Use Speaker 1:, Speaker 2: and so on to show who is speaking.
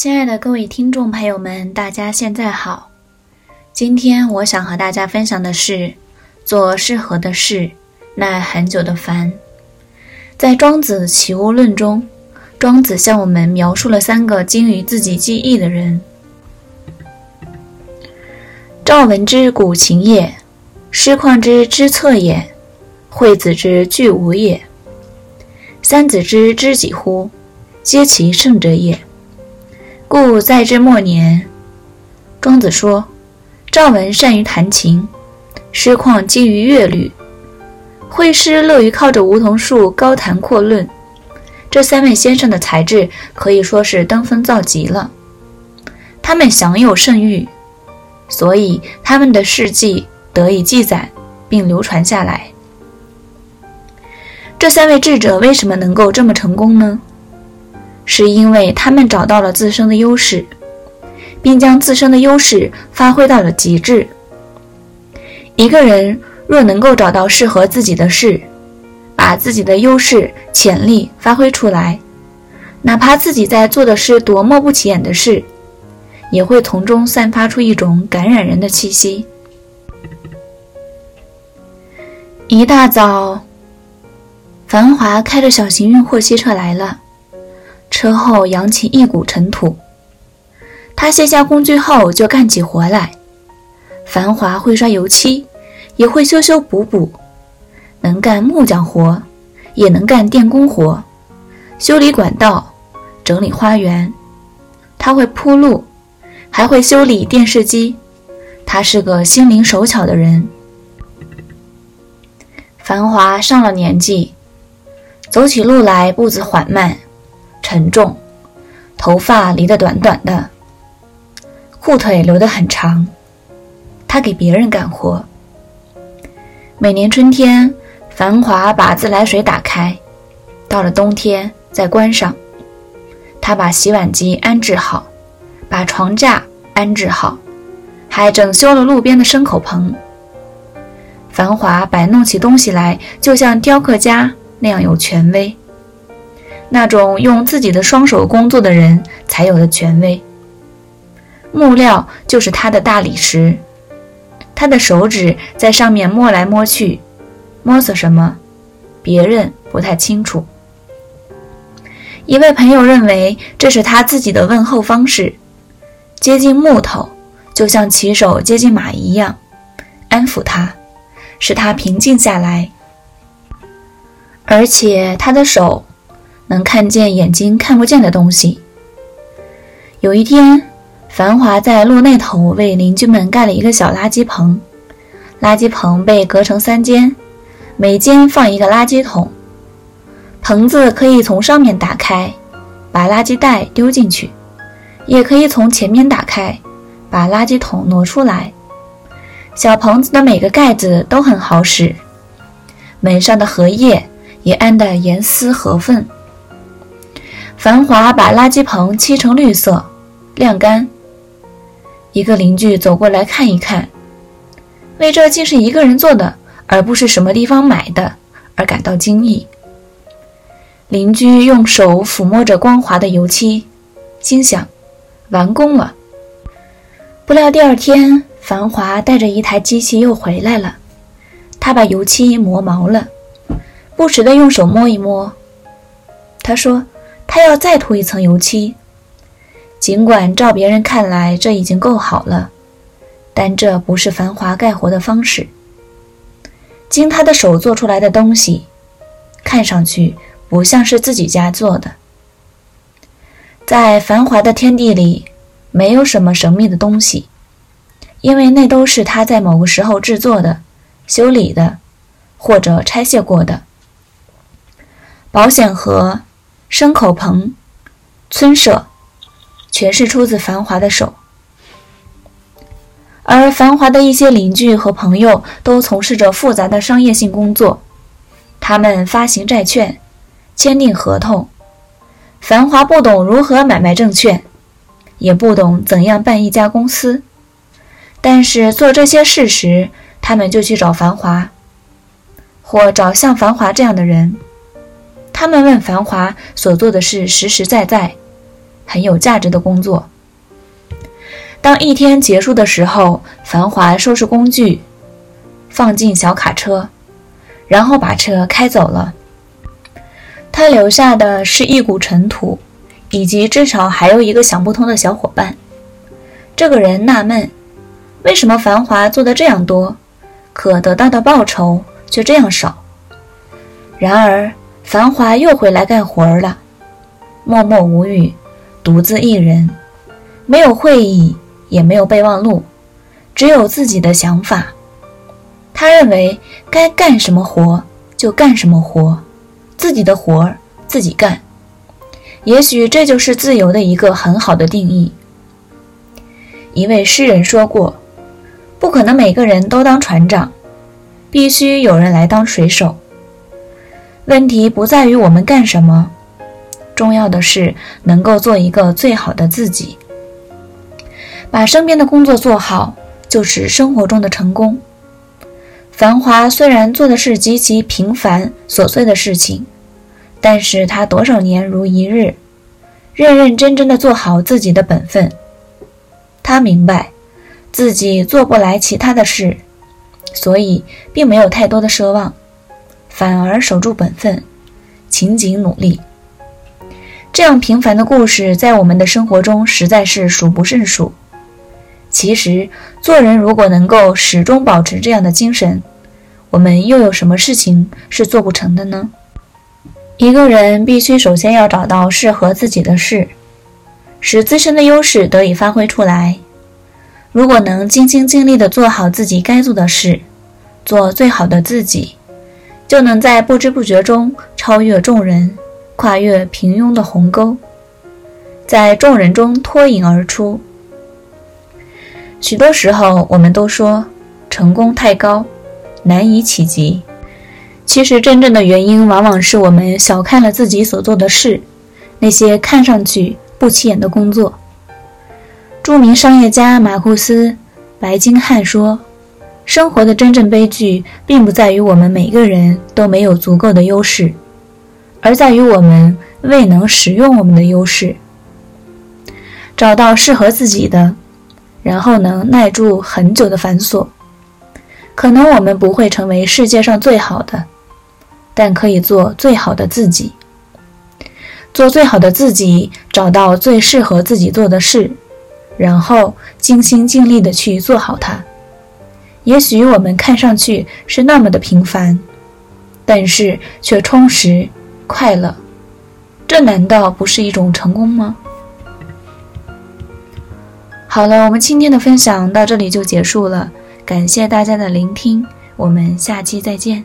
Speaker 1: 亲爱的各位听众朋友们，大家现在好。今天我想和大家分享的是：做适合的事，耐很久的烦。在《庄子·齐物论》中，庄子向我们描述了三个精于自己记忆的人：赵文之古琴也，师旷之知策也，惠子之具无也。三子之知己乎？皆其圣者也。故在之末年，庄子说：“赵文善于弹琴，师旷精于乐律，惠施乐于靠着梧桐树高谈阔论。这三位先生的才智可以说是登峰造极了。他们享有盛誉，所以他们的事迹得以记载并流传下来。这三位智者为什么能够这么成功呢？”是因为他们找到了自身的优势，并将自身的优势发挥到了极致。一个人若能够找到适合自己的事，把自己的优势潜力发挥出来，哪怕自己在做的是多么不起眼的事，也会从中散发出一种感染人的气息。一大早，繁华开着小型运货汽车来了。车后扬起一股尘土，他卸下工具后就干起活来。繁华会刷油漆，也会修修补补，能干木匠活，也能干电工活，修理管道，整理花园。他会铺路，还会修理电视机。他是个心灵手巧的人。繁华上了年纪，走起路来步子缓慢。沉重，头发理得短短的，裤腿留得很长。他给别人干活。每年春天，繁华把自来水打开，到了冬天再关上。他把洗碗机安置好，把床架安置好，还整修了路边的牲口棚。繁华摆弄起东西来，就像雕刻家那样有权威。那种用自己的双手工作的人才有的权威。木料就是他的大理石，他的手指在上面摸来摸去，摸索什么，别人不太清楚。一位朋友认为这是他自己的问候方式，接近木头，就像骑手接近马一样，安抚他，使他平静下来，而且他的手。能看见眼睛看不见的东西。有一天，繁华在路那头为邻居们盖了一个小垃圾棚，垃圾棚被隔成三间，每间放一个垃圾桶。棚子可以从上面打开，把垃圾袋丢进去，也可以从前面打开，把垃圾桶挪出来。小棚子的每个盖子都很好使，门上的荷叶也安得严丝合缝。繁华把垃圾棚漆成绿色，晾干。一个邻居走过来看一看，为这竟是一个人做的，而不是什么地方买的，而感到惊异。邻居用手抚摸着光滑的油漆，心想：完工了。不料第二天，繁华带着一台机器又回来了，他把油漆磨毛了，不时地用手摸一摸。他说。他要再涂一层油漆，尽管照别人看来这已经够好了，但这不是繁华干活的方式。经他的手做出来的东西，看上去不像是自己家做的。在繁华的天地里，没有什么神秘的东西，因为那都是他在某个时候制作的、修理的，或者拆卸过的。保险盒。牲口棚、村舍，全是出自繁华的手。而繁华的一些邻居和朋友都从事着复杂的商业性工作，他们发行债券、签订合同。繁华不懂如何买卖证券，也不懂怎样办一家公司，但是做这些事时，他们就去找繁华，或找像繁华这样的人。他们问繁华所做的是实实在在，很有价值的工作。当一天结束的时候，繁华收拾工具，放进小卡车，然后把车开走了。他留下的是一股尘土，以及至少还有一个想不通的小伙伴。这个人纳闷：为什么繁华做的这样多，可得到的报酬却这样少？然而，繁华又回来干活了，默默无语，独自一人，没有会议，也没有备忘录，只有自己的想法。他认为该干什么活就干什么活。自己的活儿自己干，也许这就是自由的一个很好的定义。一位诗人说过：“不可能每个人都当船长，必须有人来当水手。”问题不在于我们干什么，重要的是能够做一个最好的自己。把身边的工作做好，就是生活中的成功。繁华虽然做的是极其平凡琐碎的事情，但是他多少年如一日，认认真真的做好自己的本分。他明白自己做不来其他的事，所以并没有太多的奢望，反而守住本分，勤谨努力。这样平凡的故事在我们的生活中实在是数不胜数。其实，做人如果能够始终保持这样的精神，我们又有什么事情是做不成的呢？一个人必须首先要找到适合自己的事，使自身的优势得以发挥出来。如果能尽心尽力地做好自己该做的事，做最好的自己，就能在不知不觉中超越众人，跨越平庸的鸿沟，在众人中脱颖而出。许多时候，我们都说成功太高。难以企及。其实，真正的原因往往是我们小看了自己所做的事，那些看上去不起眼的工作。著名商业家马库斯·白金汉说：“生活的真正悲剧，并不在于我们每个人都没有足够的优势，而在于我们未能使用我们的优势。找到适合自己的，然后能耐住很久的繁琐。”可能我们不会成为世界上最好的，但可以做最好的自己。做最好的自己，找到最适合自己做的事，然后尽心尽力的去做好它。也许我们看上去是那么的平凡，但是却充实、快乐。这难道不是一种成功吗？好了，我们今天的分享到这里就结束了。感谢大家的聆听，我们下期再见。